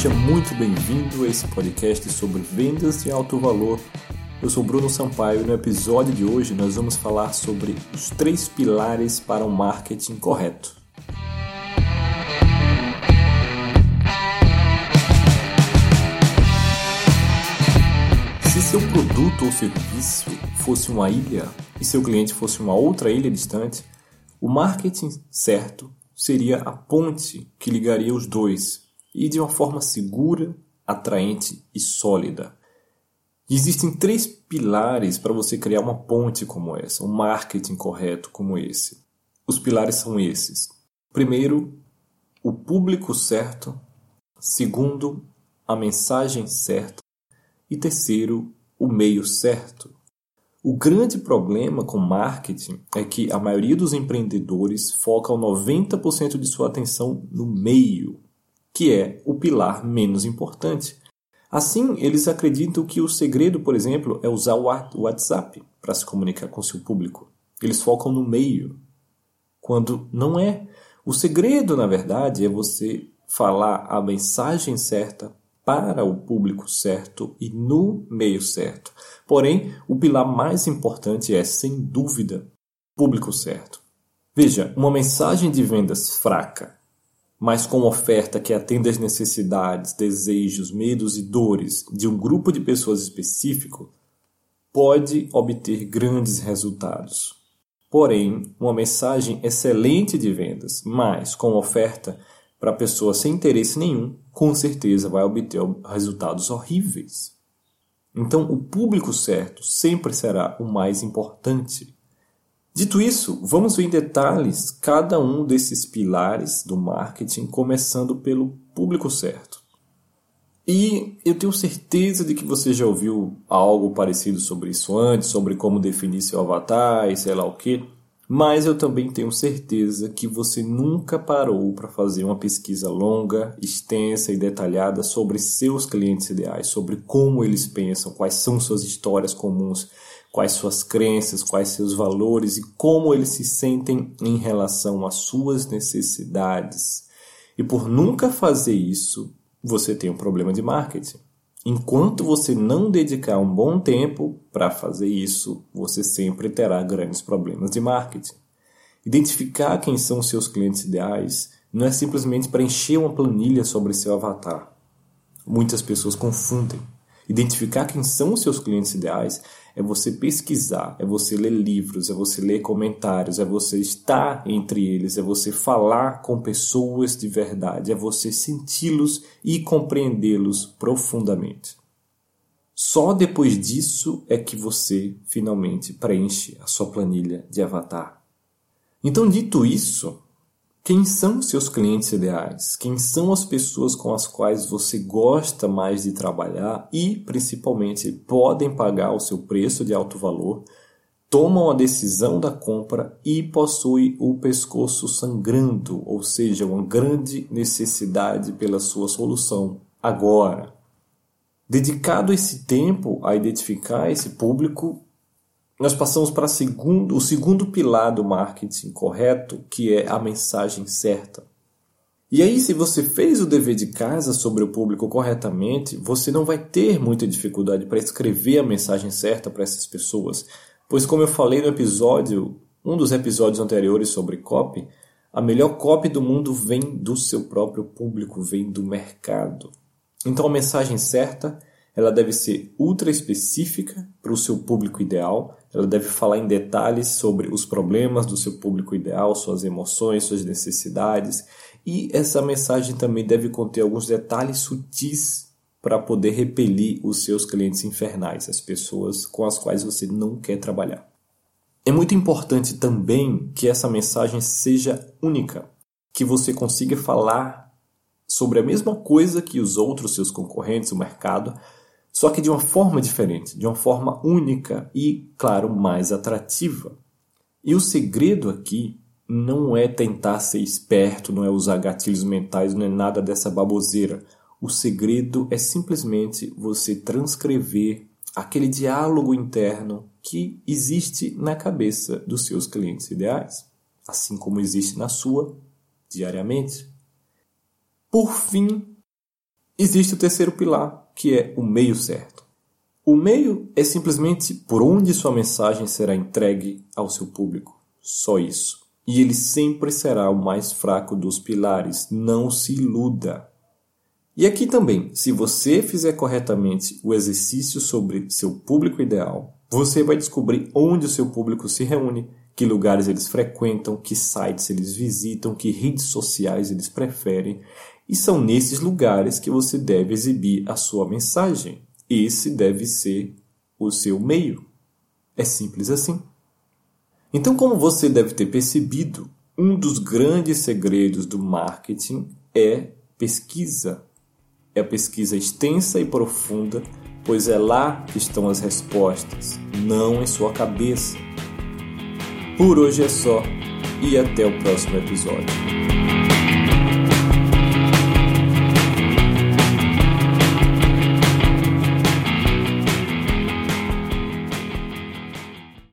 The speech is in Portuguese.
Seja muito bem-vindo a esse podcast sobre vendas de alto valor. Eu sou Bruno Sampaio e no episódio de hoje nós vamos falar sobre os três pilares para um marketing correto. Se seu produto ou serviço fosse uma ilha e seu cliente fosse uma outra ilha distante, o marketing certo seria a ponte que ligaria os dois e de uma forma segura, atraente e sólida. Existem três pilares para você criar uma ponte como essa, um marketing correto como esse. Os pilares são esses: primeiro, o público certo, segundo, a mensagem certa e terceiro, o meio certo. O grande problema com marketing é que a maioria dos empreendedores foca 90% de sua atenção no meio, que é o pilar menos importante. Assim, eles acreditam que o segredo, por exemplo, é usar o WhatsApp para se comunicar com seu público. Eles focam no meio, quando não é. O segredo, na verdade, é você falar a mensagem certa para o público certo e no meio certo. Porém, o pilar mais importante é, sem dúvida, público certo. Veja, uma mensagem de vendas fraca, mas com oferta que atenda às necessidades, desejos, medos e dores de um grupo de pessoas específico, pode obter grandes resultados. Porém, uma mensagem excelente de vendas, mas com oferta para a pessoa sem interesse nenhum, com certeza vai obter resultados horríveis. Então, o público certo sempre será o mais importante. Dito isso, vamos ver em detalhes cada um desses pilares do marketing, começando pelo público certo. E eu tenho certeza de que você já ouviu algo parecido sobre isso antes, sobre como definir seu avatar e sei lá o que. Mas eu também tenho certeza que você nunca parou para fazer uma pesquisa longa, extensa e detalhada sobre seus clientes ideais, sobre como eles pensam, quais são suas histórias comuns, quais suas crenças, quais seus valores e como eles se sentem em relação às suas necessidades. E por nunca fazer isso, você tem um problema de marketing. Enquanto você não dedicar um bom tempo para fazer isso, você sempre terá grandes problemas de marketing. Identificar quem são seus clientes ideais não é simplesmente preencher uma planilha sobre seu avatar. Muitas pessoas confundem. Identificar quem são os seus clientes ideais é você pesquisar, é você ler livros, é você ler comentários, é você estar entre eles, é você falar com pessoas de verdade, é você senti-los e compreendê-los profundamente. Só depois disso é que você finalmente preenche a sua planilha de avatar. Então, dito isso, quem são seus clientes ideais? Quem são as pessoas com as quais você gosta mais de trabalhar e, principalmente, podem pagar o seu preço de alto valor, tomam a decisão da compra e possuem o pescoço sangrando, ou seja, uma grande necessidade pela sua solução agora. Dedicado esse tempo a identificar esse público, nós passamos para segundo, o segundo pilar do marketing correto, que é a mensagem certa. E aí, se você fez o dever de casa sobre o público corretamente, você não vai ter muita dificuldade para escrever a mensagem certa para essas pessoas, pois, como eu falei no episódio, um dos episódios anteriores sobre copy, a melhor copy do mundo vem do seu próprio público, vem do mercado. Então, a mensagem certa ela deve ser ultra específica para o seu público ideal, ela deve falar em detalhes sobre os problemas do seu público ideal, suas emoções, suas necessidades, e essa mensagem também deve conter alguns detalhes sutis para poder repelir os seus clientes infernais, as pessoas com as quais você não quer trabalhar. É muito importante também que essa mensagem seja única, que você consiga falar sobre a mesma coisa que os outros seus concorrentes, o mercado, só que de uma forma diferente, de uma forma única e, claro, mais atrativa. E o segredo aqui não é tentar ser esperto, não é usar gatilhos mentais, não é nada dessa baboseira. O segredo é simplesmente você transcrever aquele diálogo interno que existe na cabeça dos seus clientes ideais, assim como existe na sua diariamente. Por fim, Existe o terceiro pilar, que é o meio certo. O meio é simplesmente por onde sua mensagem será entregue ao seu público. Só isso. E ele sempre será o mais fraco dos pilares. Não se iluda. E aqui também, se você fizer corretamente o exercício sobre seu público ideal, você vai descobrir onde o seu público se reúne, que lugares eles frequentam, que sites eles visitam, que redes sociais eles preferem, e são nesses lugares que você deve exibir a sua mensagem. Esse deve ser o seu meio. É simples assim. Então, como você deve ter percebido, um dos grandes segredos do marketing é pesquisa. É a pesquisa extensa e profunda, pois é lá que estão as respostas, não em sua cabeça. Por hoje é só e até o próximo episódio.